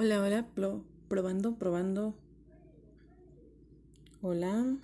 Hola, hola, pro, probando, probando. Hola.